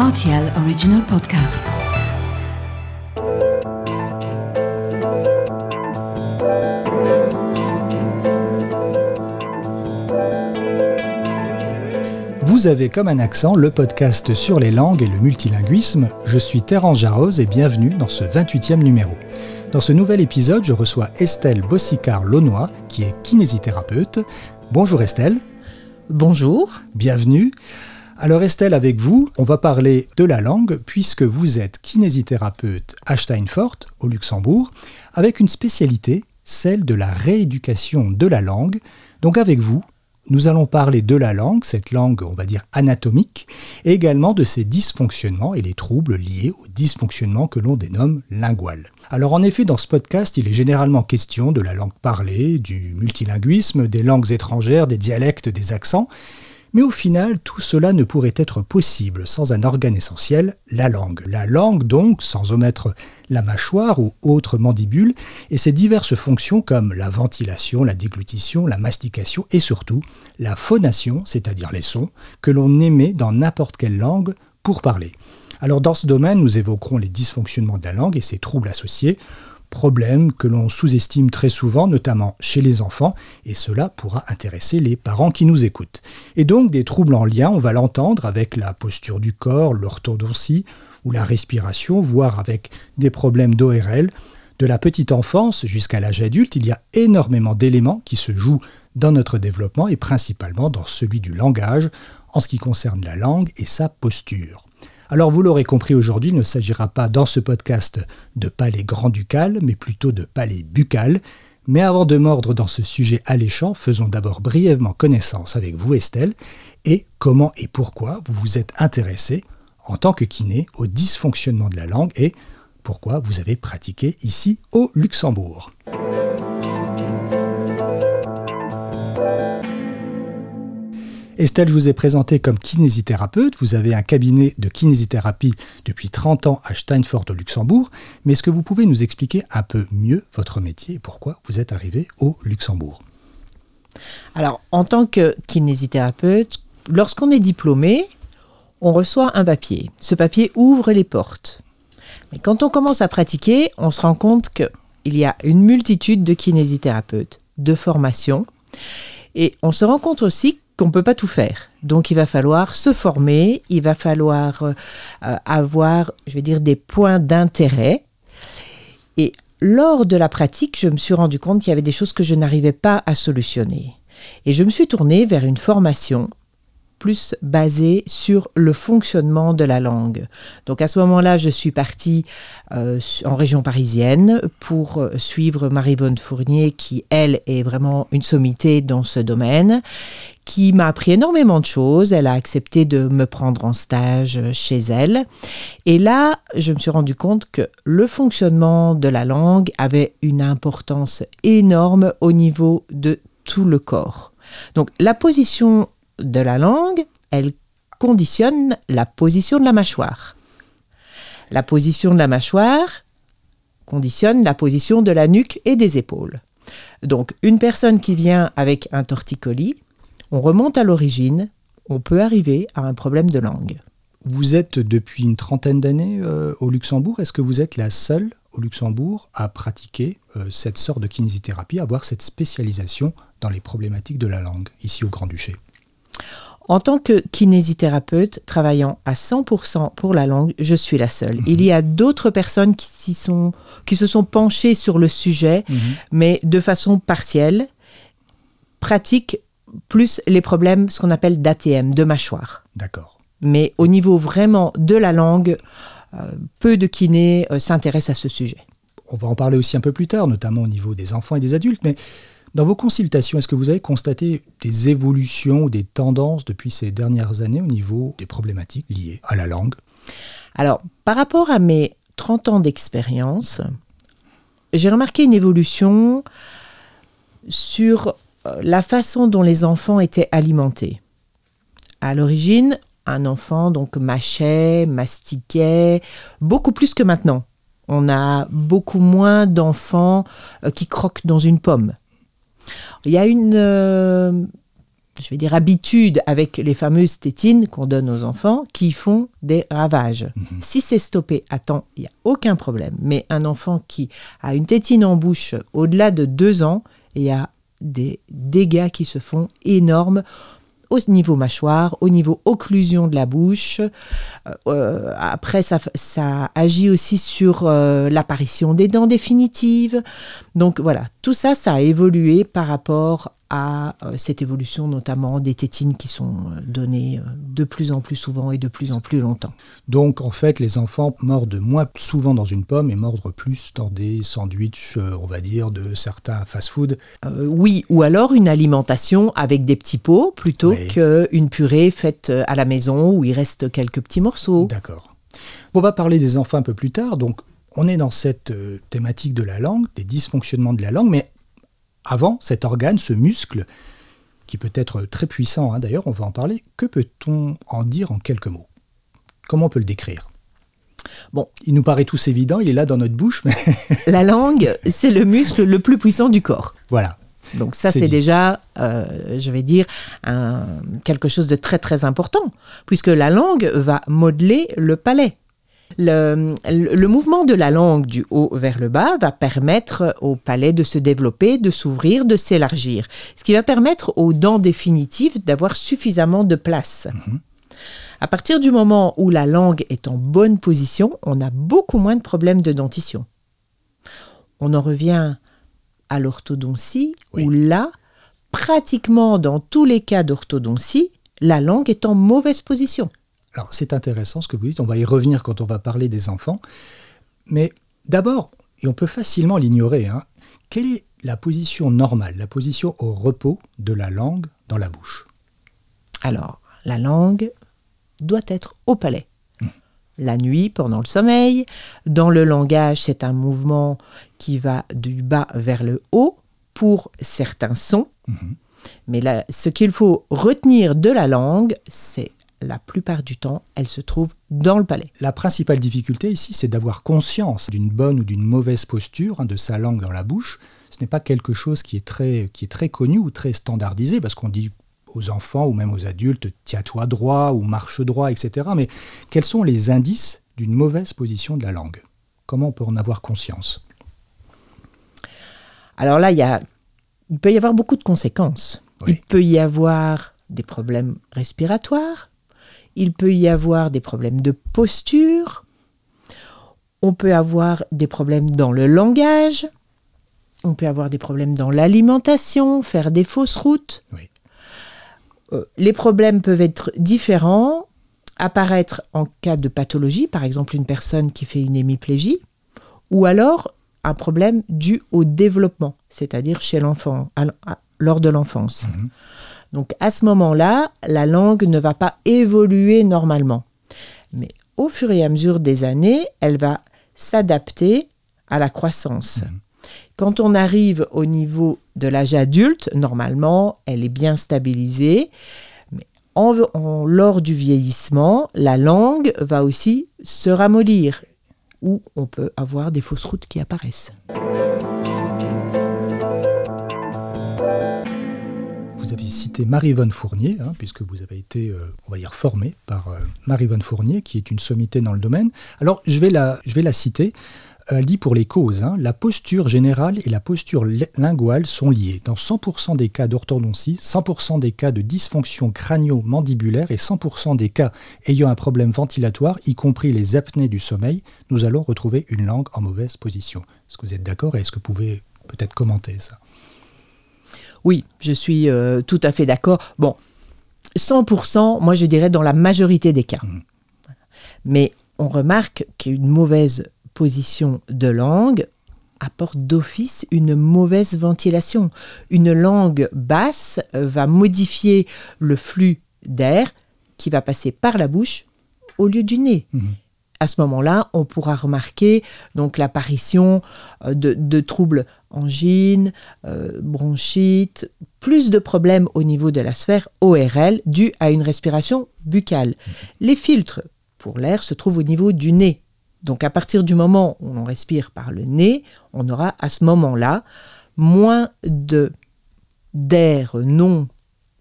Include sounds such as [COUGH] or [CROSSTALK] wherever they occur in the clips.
RTL Original Podcast. Vous avez comme un accent le podcast sur les langues et le multilinguisme. Je suis Terence Jarose et bienvenue dans ce 28e numéro. Dans ce nouvel épisode, je reçois Estelle Bossicard-Launois, qui est kinésithérapeute. Bonjour Estelle. Bonjour. Bienvenue. Alors Estelle, avec vous, on va parler de la langue puisque vous êtes kinésithérapeute à Steinfort, au Luxembourg, avec une spécialité, celle de la rééducation de la langue. Donc avec vous, nous allons parler de la langue, cette langue, on va dire, anatomique, et également de ses dysfonctionnements et les troubles liés aux dysfonctionnements que l'on dénomme lingual. Alors en effet, dans ce podcast, il est généralement question de la langue parlée, du multilinguisme, des langues étrangères, des dialectes, des accents, mais au final, tout cela ne pourrait être possible sans un organe essentiel, la langue. La langue donc, sans omettre la mâchoire ou autre mandibule, et ses diverses fonctions comme la ventilation, la déglutition, la mastication et surtout la phonation, c'est-à-dire les sons, que l'on émet dans n'importe quelle langue pour parler. Alors dans ce domaine, nous évoquerons les dysfonctionnements de la langue et ses troubles associés, problème que l'on sous-estime très souvent, notamment chez les enfants, et cela pourra intéresser les parents qui nous écoutent. Et donc des troubles en lien, on va l'entendre avec la posture du corps, l'orthodontie ou la respiration, voire avec des problèmes d'ORL. De la petite enfance jusqu'à l'âge adulte, il y a énormément d'éléments qui se jouent dans notre développement et principalement dans celui du langage en ce qui concerne la langue et sa posture. Alors vous l'aurez compris aujourd'hui, il ne s'agira pas dans ce podcast de palais grand-ducal, mais plutôt de palais buccal. Mais avant de mordre dans ce sujet alléchant, faisons d'abord brièvement connaissance avec vous Estelle et comment et pourquoi vous vous êtes intéressé en tant que kiné au dysfonctionnement de la langue et pourquoi vous avez pratiqué ici au Luxembourg. Estelle, je vous ai présenté comme kinésithérapeute. Vous avez un cabinet de kinésithérapie depuis 30 ans à Steinfort au Luxembourg. Mais est-ce que vous pouvez nous expliquer un peu mieux votre métier et pourquoi vous êtes arrivé au Luxembourg? Alors, en tant que kinésithérapeute, lorsqu'on est diplômé, on reçoit un papier. Ce papier ouvre les portes. Mais quand on commence à pratiquer, on se rend compte qu'il y a une multitude de kinésithérapeutes, de formations. Et on se rend compte aussi qu'on ne peut pas tout faire. Donc il va falloir se former, il va falloir euh, avoir, je vais dire, des points d'intérêt. Et lors de la pratique, je me suis rendu compte qu'il y avait des choses que je n'arrivais pas à solutionner. Et je me suis tournée vers une formation plus basé sur le fonctionnement de la langue. Donc à ce moment-là, je suis partie euh, en région parisienne pour euh, suivre Marie-Vonne Fournier, qui, elle, est vraiment une sommité dans ce domaine, qui m'a appris énormément de choses. Elle a accepté de me prendre en stage chez elle. Et là, je me suis rendu compte que le fonctionnement de la langue avait une importance énorme au niveau de tout le corps. Donc la position de la langue, elle conditionne la position de la mâchoire. La position de la mâchoire conditionne la position de la nuque et des épaules. Donc une personne qui vient avec un torticolis, on remonte à l'origine, on peut arriver à un problème de langue. Vous êtes depuis une trentaine d'années euh, au Luxembourg. Est-ce que vous êtes la seule au Luxembourg à pratiquer euh, cette sorte de kinésithérapie, à avoir cette spécialisation dans les problématiques de la langue ici au Grand-Duché? En tant que kinésithérapeute travaillant à 100% pour la langue, je suis la seule. Mhm. Il y a d'autres personnes qui, sont, qui se sont penchées sur le sujet, mhm. mais de façon partielle, pratique plus les problèmes, ce qu'on appelle d'ATM, de mâchoire. D'accord. Mais au niveau vraiment de la langue, euh, peu de kinés euh, s'intéressent à ce sujet. On va en parler aussi un peu plus tard, notamment au niveau des enfants et des adultes, mais dans vos consultations, est-ce que vous avez constaté des évolutions ou des tendances depuis ces dernières années au niveau des problématiques liées à la langue? Alors, par rapport à mes 30 ans d'expérience, j'ai remarqué une évolution sur euh, la façon dont les enfants étaient alimentés. À l'origine, un enfant donc mâchait, mastiquait, beaucoup plus que maintenant. On a beaucoup moins d'enfants euh, qui croquent dans une pomme. Il y a une, euh, je vais dire, habitude avec les fameuses tétines qu'on donne aux enfants qui font des ravages. Mhm. Si c'est stoppé à temps, il n'y a aucun problème. Mais un enfant qui a une tétine en bouche au-delà de deux ans, il y a des dégâts qui se font énormes au niveau mâchoire, au niveau occlusion de la bouche. Euh, euh, après, ça, agit aussi sur euh, l'apparition des dents définitives. Donc voilà, tout ça, ça a évolué par rapport à euh, cette évolution notamment des tétines qui sont euh, données euh, de plus en plus souvent et de plus en plus longtemps. Donc en fait, les enfants mordent moins souvent dans une pomme et mordent plus dans des sandwichs, on va dire, de certains fast-food. Euh, oui, ou alors une alimentation avec des petits pots plutôt Oui. qu'une purée faite à la maison où il reste quelques petits morceaux. D'accord. On va parler des enfants un peu plus tard. Donc on est dans cette thématique de la langue, des dysfonctionnements de la langue, mais avant, cet organe, ce muscle, qui peut être très puissant, hein, d'ailleurs, on va en parler, que peut-on en dire en quelques mots? Comment on peut le décrire? Bon. Il nous paraît tous évident, il est là dans notre bouche, mais [LAUGHS] La langue, c'est le muscle le plus puissant du corps. voilà. Donc ça, C'est déjà, euh, je vais dire, un- quelque chose de très très important, puisque la langue va modeler le palais. Le, mouvement de la langue du haut vers le bas va permettre au palais de se développer, de s'ouvrir, de s'élargir, ce qui va permettre aux dents définitives d'avoir suffisamment de place. À partir du moment où la langue est en bonne position, on a beaucoup moins de problèmes de dentition. On en revient à l'orthodontie, Oui. où là, pratiquement dans tous les cas d'orthodontie, la langue est en mauvaise position. Alors c'est intéressant ce que vous dites, on va y revenir quand on va parler des enfants. Mais d'abord, et on peut facilement l'ignorer, hein, quelle est la position normale, la position au repos de la langue dans la bouche? Alors, la langue doit être au palais. La nuit, pendant le sommeil, dans le langage, c'est un mouvement qui va du bas vers le haut pour certains sons. Mhm. Mais là, ce qu'il faut retenir de la langue, c'est la plupart du temps, elle se trouve dans le palais. La principale difficulté ici, c'est d'avoir conscience d'une bonne ou d'une mauvaise posture hein, de sa langue dans la bouche. Ce n'est pas quelque chose qui est très, qui est très connu ou très standardisé, parce qu'on dit aux enfants ou même aux adultes, tiens-toi droit ou marche droit, etc. Mais quels sont les indices d'une mauvaise position de la langue? Comment on peut en avoir conscience? Alors là, il, y a, il peut y avoir beaucoup de conséquences. Oui. Il peut y avoir des problèmes respiratoires, il peut y avoir des problèmes de posture, on peut avoir des problèmes dans le langage, on peut avoir des problèmes dans l'alimentation, faire des fausses routes. Oui. Euh, les problèmes peuvent être différents, apparaître en cas de pathologie, par exemple une personne qui fait une hémiplégie, ou alors un problème dû au développement, c'est-à-dire chez l'enfant, lors de l'enfance. Mhm. Donc à ce moment-là, la langue ne va pas évoluer normalement. Mais au fur et à mesure des années, elle va s'adapter à la croissance. Quand on arrive au niveau de l'âge adulte, normalement, elle est bien stabilisée. Mais en- en- lors du vieillissement, la langue va aussi se ramollir, ou on peut avoir des fausses routes qui apparaissent. Vous aviez cité Marie-Vonne Fournier, hein, puisque vous avez été, euh, on va dire, formée par euh, Marie-Vonne Fournier, qui est une sommité dans le domaine. Alors, je vais la, je vais la citer. Elle dit pour les causes, hein, la posture générale et la posture li- linguale sont liées. Dans 100% des cas d'orthodontie, 100% des cas de dysfonction crânio-mandibulaire et 100% des cas ayant un problème ventilatoire, y compris les apnées du sommeil, nous allons retrouver une langue en mauvaise position. Est-ce que vous êtes d'accord et est-ce que vous pouvez peut-être commenter ça? Oui, je suis euh, tout à fait d'accord. Bon, 100%, moi je dirais dans la majorité des cas. Mhm. Mais on remarque qu'une mauvaise position de langue apporte d'office une mauvaise ventilation. Une langue basse euh, va modifier le flux d'air qui va passer par la bouche au lieu du nez. Mhm. À ce moment-là, on pourra remarquer donc l'apparition euh, de, de troubles angines, euh, bronchites, plus de problèmes au niveau de la sphère ORL dus à une respiration buccale. Les filtres pour l'air se trouvent au niveau du nez. Donc à partir du moment où on respire par le nez, on aura à ce moment-là moins de d'air non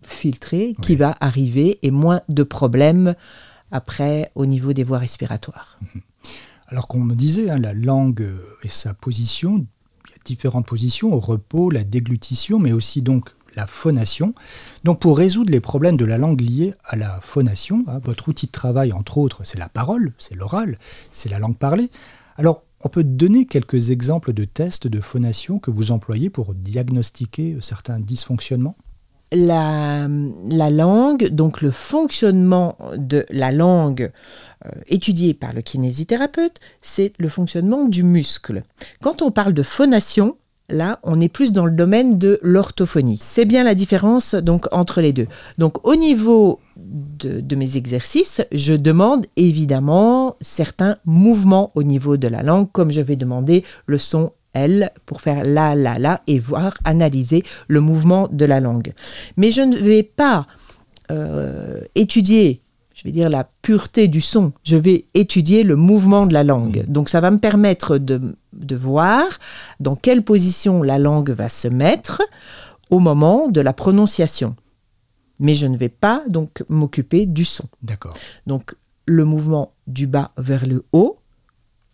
filtré qui Oui. va arriver et moins de problèmes après au niveau des voies respiratoires. Alors qu'on me disait, hein, la langue et sa position, différentes positions, au repos, la déglutition, mais aussi donc la phonation. Donc pour résoudre les problèmes de la langue liés à la phonation, hein, votre outil de travail, entre autres, c'est la parole, c'est l'oral, c'est la langue parlée. Alors on peut donner quelques exemples de tests de phonation que vous employez pour diagnostiquer euh, certains dysfonctionnements? La, la langue, donc le fonctionnement de la langue euh, étudié par le kinésithérapeute, c'est le fonctionnement du muscle. Quand on parle de phonation, là, on est plus dans le domaine de l'orthophonie. C'est bien la différence donc entre les deux. Donc au niveau de, de mes exercices, je demande évidemment certains mouvements au niveau de la langue, comme je vais demander le son L pour faire la, la, la et voir, analyser le mouvement de la langue. Mais je ne vais pas euh, étudier, je vais dire, la pureté du son. Je vais étudier le mouvement de la langue. Donc ça va me permettre de, de voir dans quelle position la langue va se mettre au moment de la prononciation. Mais je ne vais pas donc m'occuper du son. D'accord. Donc le mouvement du bas vers le haut,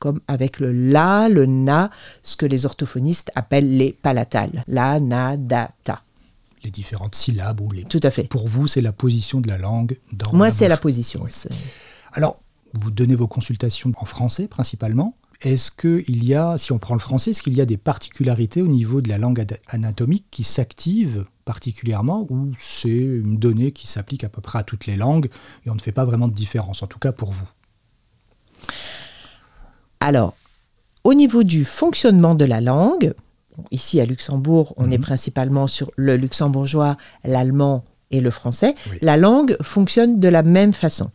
comme avec le la, le na, ce que les orthophonistes appellent les palatales. La, na, da, ta. Les différentes syllabes ou les... Tout à fait. Pour vous, c'est la position de la langue dans Moi, la c'est la position. Oui. Alors, vous donnez vos consultations en français principalement. Est-ce qu'il y a, si on prend le français, est-ce qu'il y a des particularités au niveau de la langue anatomique qui s'activent particulièrement ou c'est une donnée qui s'applique à peu près à toutes les langues et on ne fait pas vraiment de différence, en tout cas pour vous? Alors, au niveau du fonctionnement de la langue, ici à Luxembourg, on est principalement sur le luxembourgeois, l'allemand et le français. Oui. La langue fonctionne de la même façon.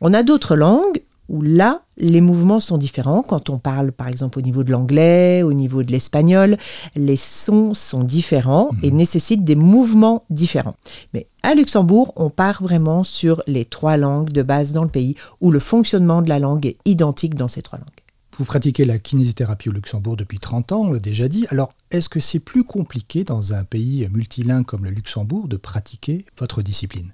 On a d'autres langues où là, les mouvements sont différents. Quand on parle, par exemple, au niveau de l'anglais, au niveau de l'espagnol, les sons sont différents et nécessitent des mouvements différents. Mais à Luxembourg, on part vraiment sur les trois langues de base dans le pays où le fonctionnement de la langue est identique dans ces trois langues. Vous pratiquez la kinésithérapie au Luxembourg depuis 30 ans, on l'a déjà dit. Alors, est-ce que c'est plus compliqué dans un pays multilingue comme le Luxembourg de pratiquer votre discipline?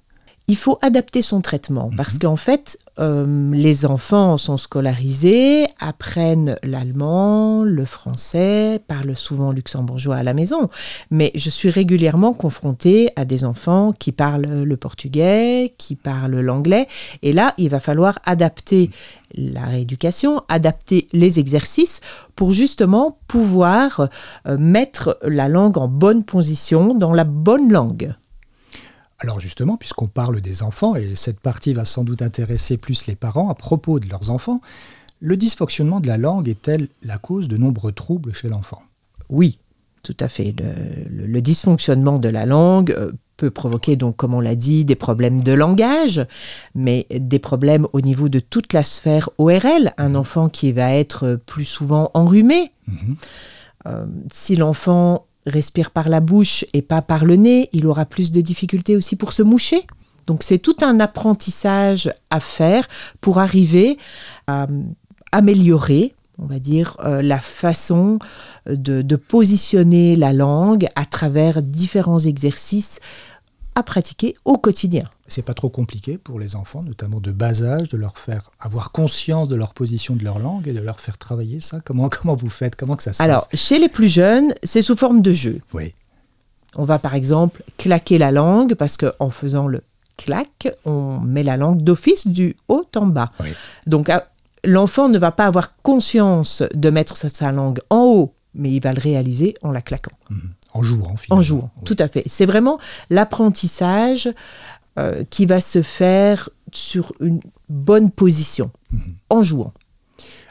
Il faut adapter son traitement parce qu'en fait, euh, les enfants sont scolarisés, apprennent l'allemand, le français, parlent souvent luxembourgeois à la maison. Mais je suis régulièrement confrontée à des enfants qui parlent le portugais, qui parlent l'anglais. Et là, il va falloir adapter la rééducation, adapter les exercices pour justement pouvoir euh, mettre la langue en bonne position dans la bonne langue. Alors justement, puisqu'on parle des enfants, et cette partie va sans doute intéresser plus les parents à propos de leurs enfants, le dysfonctionnement de la langue est-elle la cause de nombreux troubles chez l'enfant? Oui, tout à fait. Le, le- le dysfonctionnement de la langue euh, peut provoquer, donc, comme on l'a dit, des problèmes de langage, mais des problèmes au niveau de toute la sphère ORL. Un enfant qui va être plus souvent enrhumé. Mhm. Euh, si l'enfant respire par la bouche et pas par le nez, il aura plus de difficultés aussi pour se moucher. Donc c'est tout un apprentissage à faire pour arriver à euh, améliorer, on va dire, euh, la façon de, de positionner la langue à travers différents exercices à pratiquer au quotidien. C'est pas trop compliqué pour les enfants, notamment de bas âge, de leur faire avoir conscience de leur position de leur langue et de leur faire travailler ça Comment, [LAUGHS] comment vous faites? Comment que ça se Alors, passe? chez les plus jeunes, c'est sous forme de jeu. Oui, On va par exemple claquer la langue parce qu'en faisant le clac, on met la langue d'office du haut en bas. Oui. Donc à- l'enfant ne va pas avoir conscience de mettre sa, sa langue en haut, mais il va le réaliser en la claquant, Mhm. En jouant finalement. en jouant. Oui. Tout à fait. C'est vraiment l'apprentissage euh, qui va se faire sur une bonne position, Mhm. en jouant.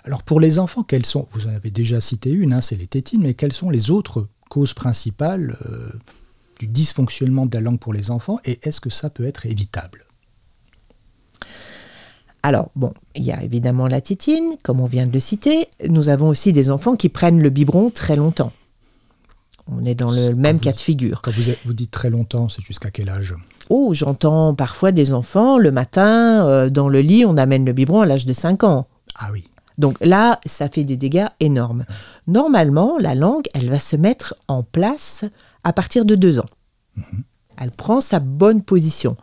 Alors pour les enfants, quelles sont Vous en avez déjà cité une, hein, c'est les tétines, mais quelles sont les autres causes principales euh, du dysfonctionnement de la langue pour les enfants et est-ce que ça peut être évitable? Alors, bon, il y a évidemment la tétine, comme on vient de le citer. Nous avons aussi des enfants qui prennent le biberon très longtemps. On est dans le même cas de figure. Quand vous, vous dites très longtemps, c'est jusqu'à quel âge? Oh, j'entends parfois des enfants, le matin, euh, dans le lit, on amène le biberon à l'âge de 5 ans. Ah oui, Donc là, ça fait des dégâts énormes. Normalement, la langue, elle va se mettre en place à partir de 2 ans. Elle prend sa bonne position.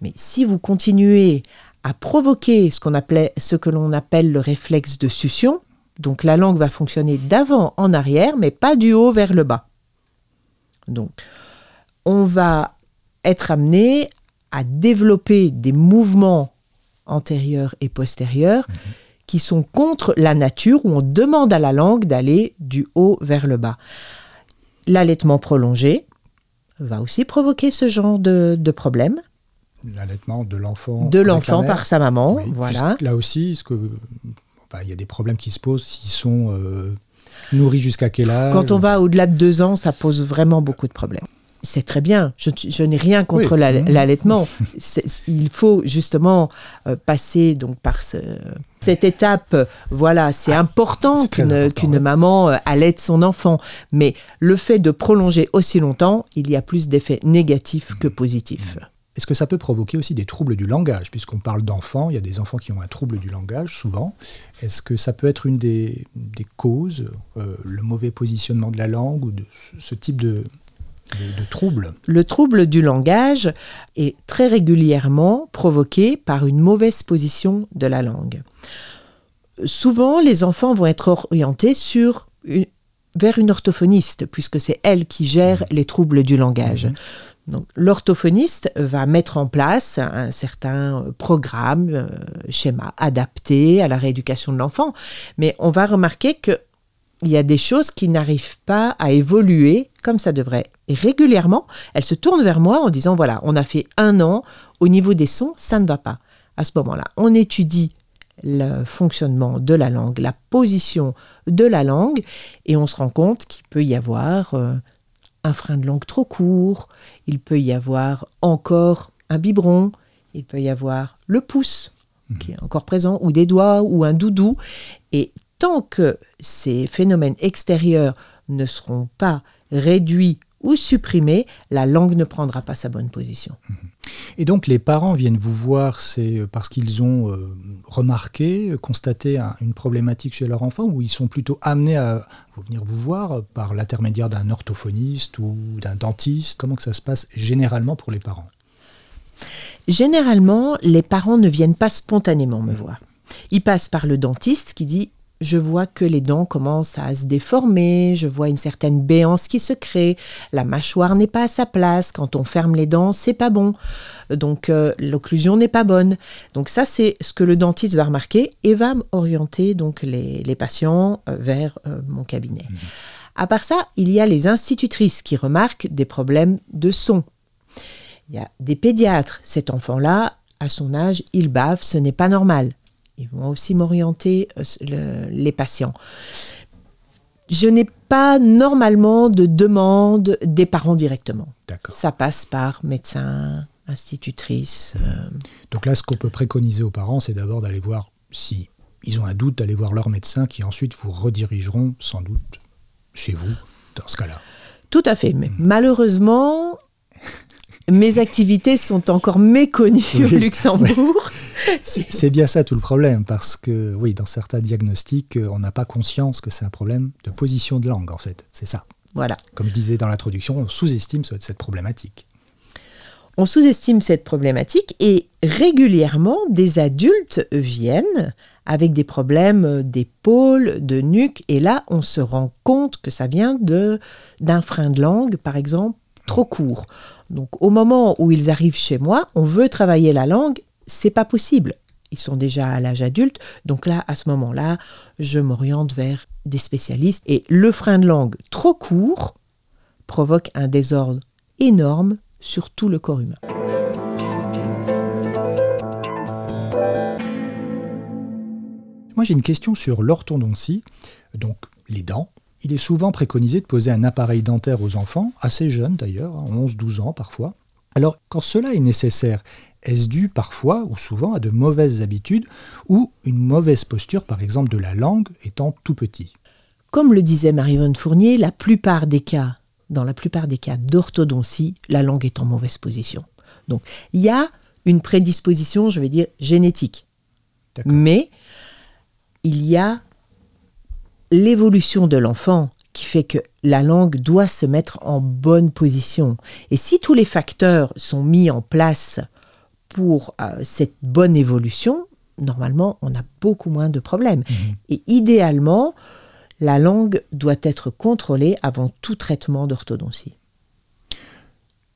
Mais si vous continuez à provoquer ce, qu'on appelait, ce que l'on appelle le réflexe de succion, donc la langue va fonctionner d'avant en arrière, mais pas du haut vers le bas. Donc, on va être amené à développer des mouvements antérieurs et postérieurs qui sont contre la nature, où on demande à la langue d'aller du haut vers le bas. L'allaitement prolongé va aussi provoquer ce genre de, de problème. L'allaitement de l'enfant. De par sa maman, Oui, voilà. Là aussi, est-ce que il y a des problèmes qui se posent s'ils sont euh, nourris jusqu'à quel âge Quand on va au-delà de deux ans, ça pose vraiment beaucoup de problèmes. C'est très bien. Je, je n'ai rien contre Oui. l'allaitement. [LAUGHS] Il faut justement euh, passer donc par ce- cette étape. Voilà, c'est important Ah, qu'une important, qu'une ouais. maman euh, allaite son enfant. Mais le fait de prolonger aussi longtemps, il y a plus d'effets négatifs que positifs. Est-ce que ça peut provoquer aussi des troubles du langage? Puisqu'on parle d'enfants, il y a des enfants qui ont un trouble du langage, souvent. Est-ce que ça peut être une des, des causes, euh, le mauvais positionnement de la langue ou de ce, type de, de, de trouble? Le trouble du langage est très régulièrement provoqué par une mauvaise position de la langue. Souvent, les enfants vont être orientés sur une- vers une orthophoniste, puisque c'est elle qui gère les troubles du langage. Donc, l'orthophoniste va mettre en place un certain programme, euh, schéma adapté à la rééducation de l'enfant, mais on va remarquer que il y a des choses qui n'arrivent pas à évoluer comme ça devrait. Et régulièrement, elle se tourne vers moi en disant, voilà, on a fait un an, au niveau des sons, ça ne va pas. À ce moment-là, on étudie le fonctionnement de la langue, la position de la langue, et on se rend compte qu'il peut y avoir euh, un frein de langue trop court, il peut y avoir encore un biberon, il peut y avoir le pouce qui est encore présent, ou des doigts, ou un doudou. Et tant que ces phénomènes extérieurs ne seront pas réduits ou supprimés, la langue ne prendra pas sa bonne position. Et donc les parents viennent vous voir, c'est parce qu'ils ont euh, remarqué, euh, constaté un- une problématique chez leur enfant, ou ils sont plutôt amenés à venir vous voir par l'intermédiaire d'un orthophoniste ou d'un dentiste? Comment que ça se passe généralement pour les parents? Généralement, les parents ne viennent pas spontanément me voir. Ils passent par le dentiste qui dit je vois que les dents commencent à se déformer, je vois une certaine béance qui se crée, la mâchoire n'est pas à sa place, quand on ferme les dents, c'est pas bon. Donc euh, l'occlusion n'est pas bonne. Donc ça c'est ce que le dentiste va remarquer et va orienter donc les, les patients euh, vers euh, mon cabinet. À part ça, il y a les institutrices qui remarquent des problèmes de son. Il y a des pédiatres. Cet enfant-là, à son âge, il bave, ce n'est pas normal. Ils vont aussi m'orienter euh, le- les patients. Je n'ai pas normalement de demande des parents directement. D'accord. Ça passe par médecin, institutrice. euh, Donc là, ce qu'on peut préconiser aux parents, c'est d'abord d'aller voir si ils ont un doute, d'aller voir leur médecin qui ensuite vous redirigeront sans doute chez vous dans ce cas-là. Tout à fait. Mais malheureusement, [LAUGHS] mes activités sont encore méconnues au. Luxembourg. C'est bien ça tout le problème, parce que oui, dans certains diagnostics, euh, on n'a pas conscience que c'est un problème de position de langue, en fait. C'est ça. Voilà. Comme je disais dans l'introduction, on sous-estime ce- cette problématique. On sous-estime cette problématique et régulièrement, des adultes viennent avec des problèmes d'épaule, de nuque, et là, on se rend compte que ça vient de d'un frein de langue, par exemple, trop court. Donc, au moment où ils arrivent chez moi, on veut travailler la langue, c'est pas possible. Ils sont déjà à l'âge adulte, donc là, à ce moment-là, je m'oriente vers des spécialistes. Et le frein de langue trop court provoque un désordre énorme sur tout le corps humain. Moi, j'ai une question sur l'orthodontie, donc les dents. Il est souvent préconisé de poser un appareil dentaire aux enfants, assez jeunes d'ailleurs, 11-12 ans parfois. Alors, quand cela est nécessaire, est-ce dû parfois ou souvent à de mauvaises habitudes ou une mauvaise posture, par exemple, de la langue étant tout petit? Comme le disait Marie-Yvonne Fournier, la plupart des cas, dans la plupart des cas d'orthodontie, la langue est en mauvaise position. Donc, il y a une prédisposition, je vais dire, génétique. Mais il y a l'évolution de l'enfant qui fait que la langue doit se mettre en bonne position. Et si tous les facteurs sont mis en place pour euh, cette bonne évolution, normalement, on a beaucoup moins de problèmes. Mhm. Et idéalement, la langue doit être contrôlée avant tout traitement d'orthodontie.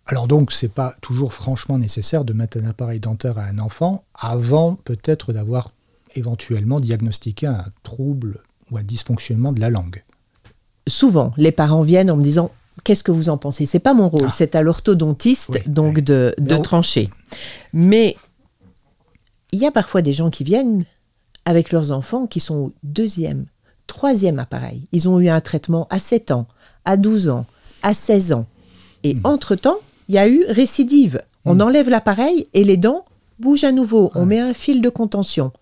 Alors donc, c'est pas toujours franchement nécessaire de mettre un appareil dentaire à un enfant avant peut-être d'avoir éventuellement diagnostiqué un trouble ou un dysfonctionnement de la langue. Souvent, les parents viennent en me disant Qu'est-ce que vous en pensez? C'est pas mon rôle, Ah. c'est à l'orthodontiste Oui, donc oui. de, trancher. Mais il y a parfois des gens qui viennent avec leurs enfants qui sont au deuxième, troisième appareil. Ils ont eu un traitement à 7 ans, à 12 ans, à 16 ans. Et Hmm. entre-temps, il y a eu récidive. On enlève l'appareil et les dents bougent à nouveau. On met un fil de contention.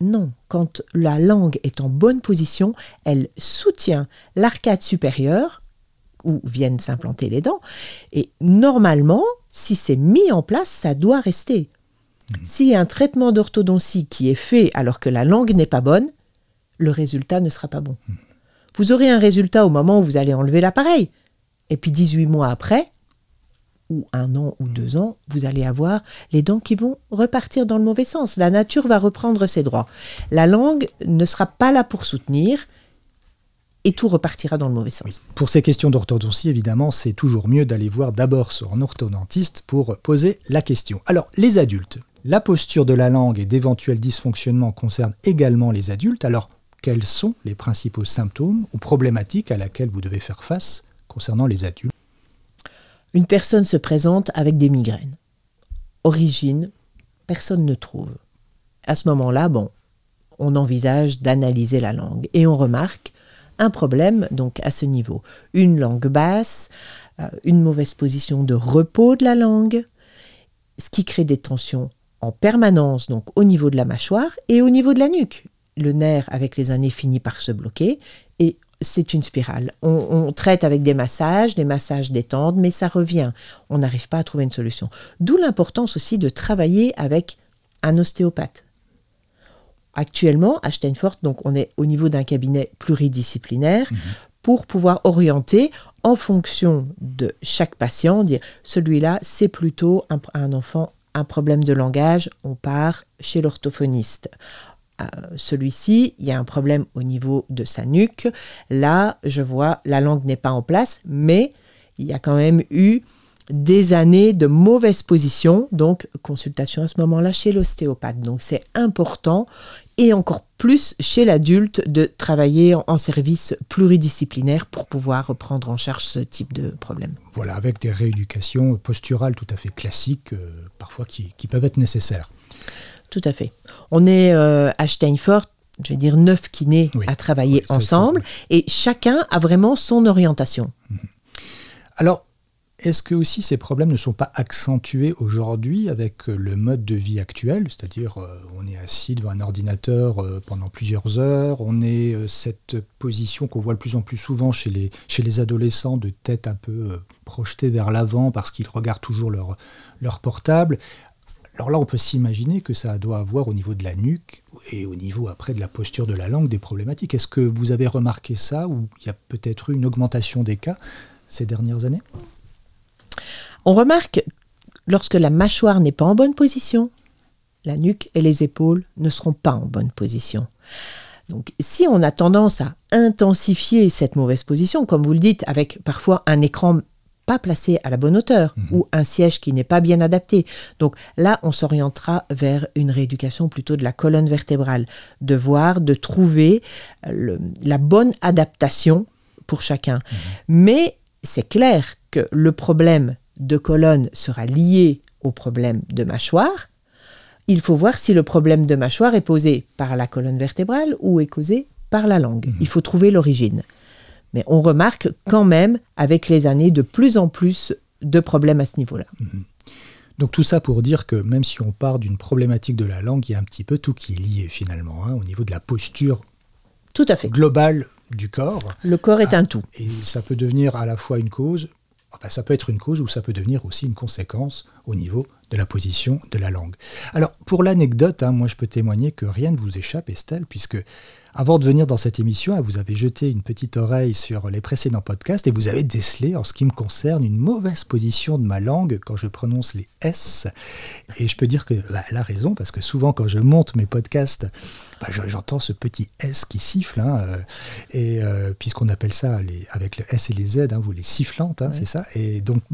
Non, quand la langue est en bonne position, elle soutient l'arcade supérieure où viennent s'implanter les dents. Et normalement, si c'est mis en place, ça doit rester. S'il y a un traitement d'orthodontie qui est fait alors que la langue n'est pas bonne, le résultat ne sera pas bon. Vous aurez un résultat au moment où vous allez enlever l'appareil. Et puis 18 mois après, ou un an ou deux ans, vous allez avoir les dents qui vont repartir dans le mauvais sens. La nature va reprendre ses droits. La langue ne sera pas là pour soutenir et tout repartira dans le mauvais sens. Pour ces questions d'orthodontie, évidemment, c'est toujours mieux d'aller voir d'abord un orthodontiste pour poser la question. Alors, les adultes, la posture de la langue et d'éventuels dysfonctionnements concernent également les adultes. Alors, quels sont les principaux symptômes ou problématiques à laquelle vous devez faire face concernant les adultes? Une personne se présente avec des migraines. Origine, personne ne trouve. À ce moment-là, bon, on envisage d'analyser la langue et on remarque un problème donc à ce niveau. Une langue basse, euh, une mauvaise position de repos de la langue, ce qui crée des tensions en permanence donc au niveau de la mâchoire et au niveau de la nuque. Le nerf avec les années finit par se bloquer et c'est une spirale. On, on traite avec des massages, des massages détendent, mais ça revient. On n'arrive pas à trouver une solution. D'où l'importance aussi de travailler avec un ostéopathe. Actuellement, à Steinfort, donc on est au niveau d'un cabinet pluridisciplinaire pour pouvoir orienter en fonction de chaque patient, dire celui-là, c'est plutôt un, un enfant, un problème de langage, on part chez l'orthophoniste. Euh, celui-ci, il y a un problème au niveau de sa nuque. Là, je vois, la langue n'est pas en place, mais il y a quand même eu des années de mauvaise position, donc consultation à ce moment-là chez l'ostéopathe. Donc c'est important et encore plus chez l'adulte de travailler en, service pluridisciplinaire pour pouvoir prendre en charge ce type de problème. Voilà, avec des rééducations posturales tout à fait classiques, euh, parfois qui peuvent être nécessaires. Tout à fait. On est euh, à Steinfort, je vais dire neuf kinés Oui. à travailler Oui, ensemble et chacun a vraiment son orientation. Alors, est-ce que aussi ces problèmes ne sont pas accentués aujourd'hui avec euh, le mode de vie actuel? C'est-à-dire, euh, on est assis devant un ordinateur euh, pendant plusieurs heures, on est euh, cette position qu'on voit de plus en plus souvent chez les, chez les adolescents, de tête un peu projetée vers l'avant parce qu'ils regardent toujours leur, leur portable. Alors là, on peut s'imaginer que ça doit avoir au niveau de la nuque et au niveau après de la posture de la langue des problématiques. Est-ce que vous avez remarqué ça ou il y a peut-être eu une augmentation des cas ces dernières années? On remarque lorsque la mâchoire n'est pas en bonne position, la nuque et les épaules ne seront pas en bonne position. Donc si on a tendance à intensifier cette mauvaise position, comme vous le dites, avec parfois un écran pas placé à la bonne hauteur ou un siège qui n'est pas bien adapté. Donc là, on s'orientera vers une rééducation plutôt de la colonne vertébrale, de voir, de trouver euh, le- la bonne adaptation pour chacun. Mais c'est clair que le problème de colonne sera lié au problème de mâchoire. Il faut voir si le problème de mâchoire est posé par la colonne vertébrale ou est causé par la langue. Il faut trouver l'origine. Mais on remarque quand même, avec les années, de plus en plus de problèmes à ce niveau-là. Donc tout ça pour dire que même si on part d'une problématique de la langue, il y a un petit peu tout qui est lié finalement, hein, au niveau de la posture Tout à fait. globale du corps. Le corps est un tout. Et ça peut devenir à la fois une cause, enfin ça peut être une cause ou ça peut devenir aussi une conséquence au niveau de la position de la langue. Alors, pour l'anecdote, hein, moi je peux témoigner que rien ne vous échappe, Estelle, puisque avant de venir dans cette émission, vous avez jeté une petite oreille sur les précédents podcasts et vous avez décelé, en ce qui me concerne, une mauvaise position de ma langue quand je prononce les S. Et je peux dire qu'elle bah, a raison, parce que souvent quand je monte mes podcasts, bah, j'entends ce petit S qui siffle. Hein, euh, et euh, puisqu'on appelle ça, les, avec le S et les Z, hein, vous les sifflantes, hein, c'est ça. Et donc,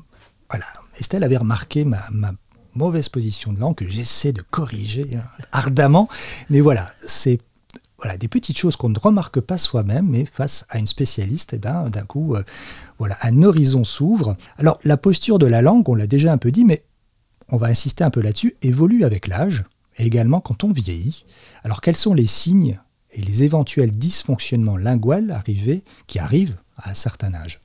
voilà, Estelle avait remarqué ma, ma mauvaise position de langue que j'essaie de corriger ardemment. Mais voilà, c'est voilà, des petites choses qu'on ne remarque pas soi-même, mais face à une spécialiste, eh ben, d'un coup, euh, voilà, un horizon s'ouvre. Alors, la posture de la langue, on l'a déjà un peu dit, mais on va insister un peu là-dessus, évolue avec l'âge, et également quand on vieillit. Alors, quels sont les signes et les éventuels dysfonctionnements linguals arrivés, qui arrivent à un certain âge?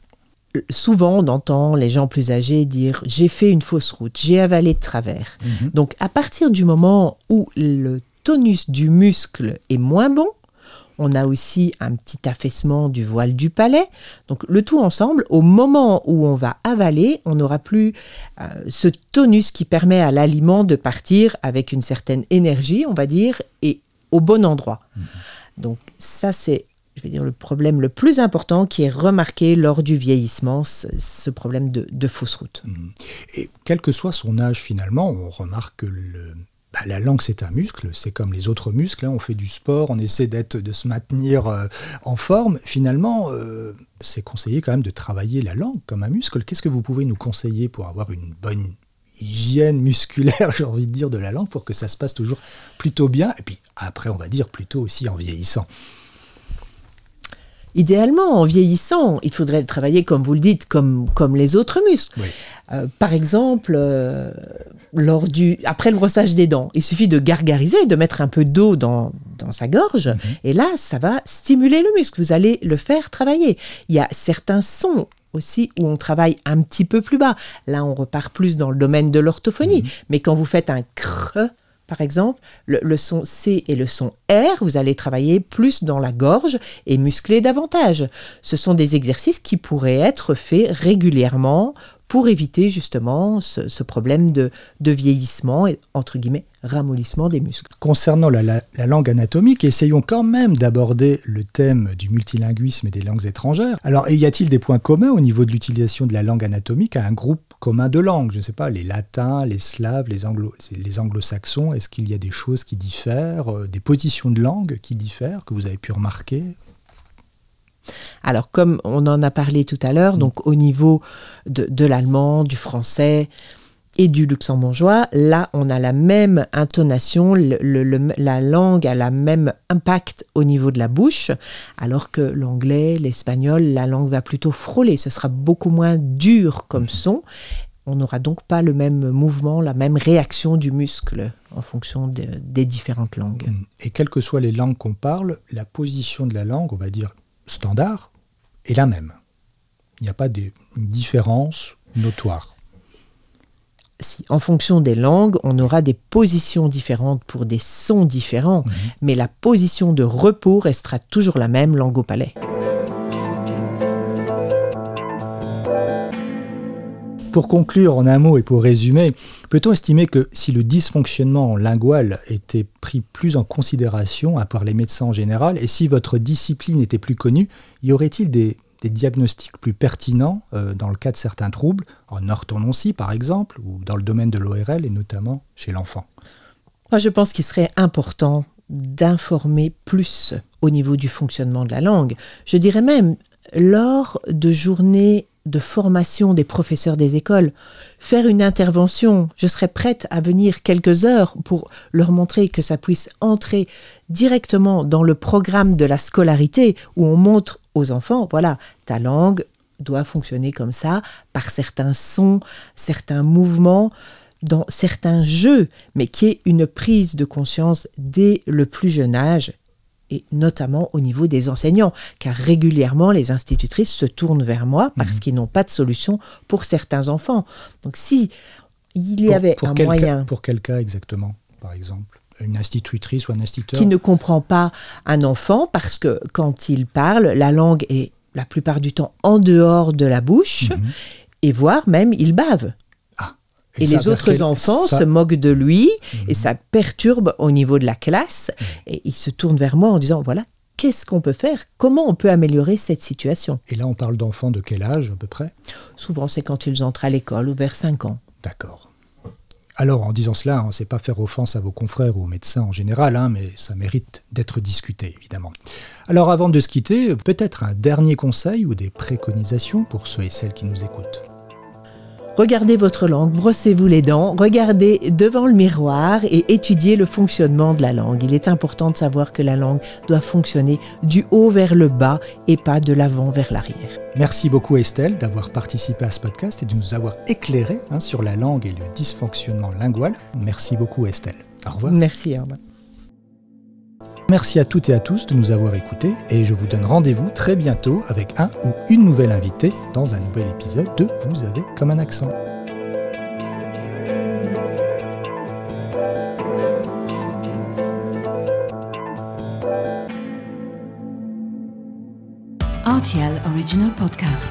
Souvent on entend les gens plus âgés dire j'ai fait une fausse route, j'ai avalé de travers. Mhm. Donc à partir du moment où le tonus du muscle est moins bon, on a aussi un petit affaissement du voile du palais. Donc le tout ensemble, au moment où on va avaler, on n'aura plus euh, ce tonus qui permet à l'aliment de partir avec une certaine énergie, on va dire, et au bon endroit. Mhm. Donc ça, c'est je vais dire, le problème le plus important qui est remarqué lors du vieillissement, ce, problème de, fausse route. Mhm. Et quel que soit son âge finalement, on remarque que bah, la langue c'est un muscle, c'est comme les autres muscles, hein. on fait du sport, on essaie de se maintenir euh, en forme. Finalement, euh, c'est conseillé quand même de travailler la langue comme un muscle. Qu'est-ce que vous pouvez nous conseiller pour avoir une bonne hygiène musculaire, [LAUGHS] j'ai envie de dire, de la langue, pour que ça se passe toujours plutôt bien, et puis après on va dire plutôt aussi en vieillissant Idéalement, en vieillissant, il faudrait le travailler, comme vous le dites, comme, comme les autres muscles. Euh, par exemple, euh, lors du, après le brossage des dents, il suffit de gargariser, de mettre un peu d'eau dans, dans, sa gorge, mhm. et là, ça va stimuler le muscle. Vous allez le faire travailler. Il y a certains sons aussi où on travaille un petit peu plus bas. Là, on repart plus dans le domaine de l'orthophonie. Mhm. Mais quand vous faites un cr par exemple, le, son C et le son R, vous allez travailler plus dans la gorge et muscler davantage. Ce sont des exercices qui pourraient être faits régulièrement pour éviter justement ce, problème de, vieillissement et, entre guillemets, ramollissement des muscles. Concernant la, langue anatomique, essayons quand même d'aborder le thème du multilinguisme et des langues étrangères. Alors, y a-t-il des points communs au niveau de l'utilisation de la langue anatomique à un groupe commun de langues Je ne sais pas, les latins, les slaves, les, anglo les anglo-saxons, est-ce qu'il y a des choses qui diffèrent, euh, des positions de langue qui diffèrent, que vous avez pu remarquer? Alors, comme on en a parlé tout à l'heure, donc au niveau de, l'allemand, du français et du luxembourgeois, là, on a la même intonation, la langue a la même impact au niveau de la bouche, alors que l'anglais, l'espagnol, la langue va plutôt frôler, ce sera beaucoup moins dur comme mhm. son. On n'aura donc pas le même mouvement, la même réaction du muscle en fonction des différentes langues. Et quelles que soient les langues qu'on parle, la position de la langue, on va dire standard est la même. Il n'y a pas de différence notoire. Si, en fonction des langues, on aura des positions différentes pour des sons différents, mhm. mais la position de repos restera toujours la même langue au palais. Pour conclure en un mot et pour résumer, peut-on estimer que si le dysfonctionnement lingual était pris plus en considération par les médecins en général, et si votre discipline était plus connue, y aurait-il des, diagnostics plus pertinents euh, dans le cas de certains troubles, en orthodontie par exemple, ou dans le domaine de l'ORL et notamment chez l'enfant Moi je pense qu'il serait important d'informer plus au niveau du fonctionnement de la langue. Je dirais même lors de journées de formation des professeurs des écoles, faire une intervention. Je serais prête à venir quelques heures pour leur montrer que ça puisse entrer directement dans le programme de la scolarité où on montre aux enfants, voilà, ta langue doit fonctionner comme ça, par certains sons, certains mouvements, dans certains jeux, mais qui est une prise de conscience dès le plus jeune âge et notamment au niveau des enseignants, car régulièrement les institutrices se tournent vers moi parce mhm. qu'ils n'ont pas de solution pour certains enfants. Donc si il y avait un moyen... pour quel cas exactement, par exemple? Une institutrice ou un instituteur? Qui ne comprend pas un enfant parce que quand il parle, la langue est la plupart du temps en dehors de la bouche, mhm. et voire même il bave. Et, les autres enfants ça- se moquent de lui Mhm. et ça perturbe au niveau de la classe. Et ils se tournent vers moi en disant voilà, qu'est-ce qu'on peut faire? Comment on peut améliorer cette situation? Et là, on parle d'enfants de quel âge à peu près? Souvent, c'est quand ils entrent à l'école ou vers 5 ans. D'accord. Alors, en disant cela, on ne sait pas faire offense à vos confrères ou aux médecins en général, hein, mais ça mérite d'être discuté, évidemment. Alors, avant de se quitter, peut-être un dernier conseil ou des préconisations pour ceux et celles qui nous écoutent? Regardez votre langue, brossez-vous les dents, regardez devant le miroir et étudiez le fonctionnement de la langue. Il est important de savoir que la langue doit fonctionner du haut vers le bas et pas de l'avant vers l'arrière. Merci beaucoup Estelle d'avoir participé à ce podcast et de nous avoir éclairé hein, sur la langue et le dysfonctionnement lingual. Merci beaucoup Estelle. Au revoir. Merci. au revoir. Merci à toutes et à tous de nous avoir écoutés et je vous donne rendez-vous très bientôt avec un ou une nouvelle invitée dans un nouvel épisode de Vous avez comme un accent. RTL Original Podcast.